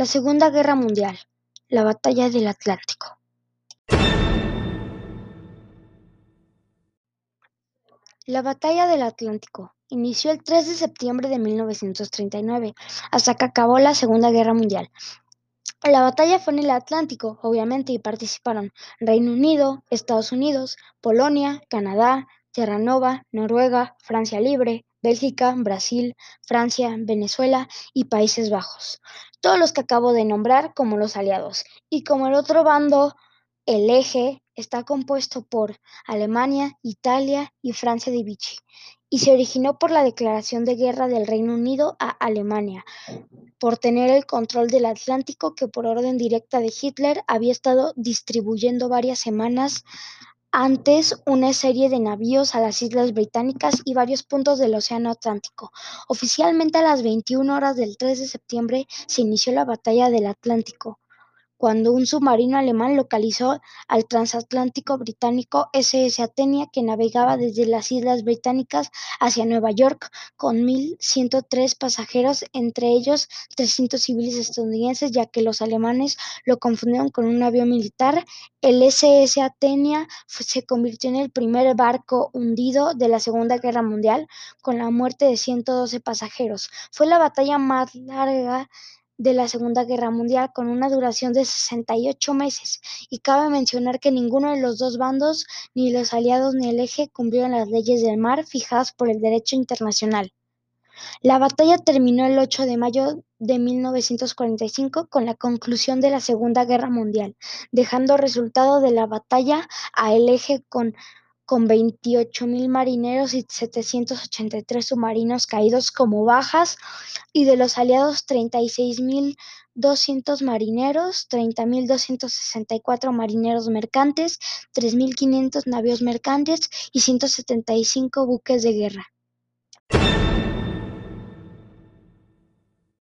La Segunda Guerra Mundial, la Batalla del Atlántico. La Batalla del Atlántico inició el 3 de septiembre de 1939, hasta que acabó la Segunda Guerra Mundial. La batalla fue en el Atlántico, obviamente, y participaron Reino Unido, Estados Unidos, Polonia, Canadá, Terranova, Noruega, Francia Libre, Bélgica, Brasil, Francia, Venezuela y Países Bajos, todos los que acabo de nombrar como los aliados, y como el otro bando, el eje, está compuesto por Alemania, Italia y Francia de Vichy, y se originó por la declaración de guerra del Reino Unido a Alemania por tener el control del Atlántico que por orden directa de Hitler había estado distribuyendo varias semanas antes una serie de navíos a las islas británicas y varios puntos del océano Atlántico. Oficialmente a las 21 horas del 3 de septiembre se inició la Batalla del Atlántico cuando un submarino alemán localizó al transatlántico británico SS Athenia que navegaba desde las Islas Británicas hacia Nueva York con 1.103 pasajeros, entre ellos 300 civiles estadounidenses, ya que los alemanes lo confundieron con un avión militar. El SS Athenia se convirtió en el primer barco hundido de la Segunda Guerra Mundial con la muerte de 112 pasajeros. Fue la batalla más larga de la Segunda Guerra Mundial con una duración de 68 meses, y cabe mencionar que ninguno de los dos bandos, ni los aliados ni el eje, cumplieron las leyes del mar fijadas por el derecho internacional. La batalla terminó el 8 de mayo de 1945 con la conclusión de la Segunda Guerra Mundial, dejando resultado de la batalla a el eje con con 28.000 marineros y 783 submarinos caídos como bajas, y de los aliados 36.200 marineros, 30.264 marineros mercantes, 3.500 navíos mercantes y 175 buques de guerra.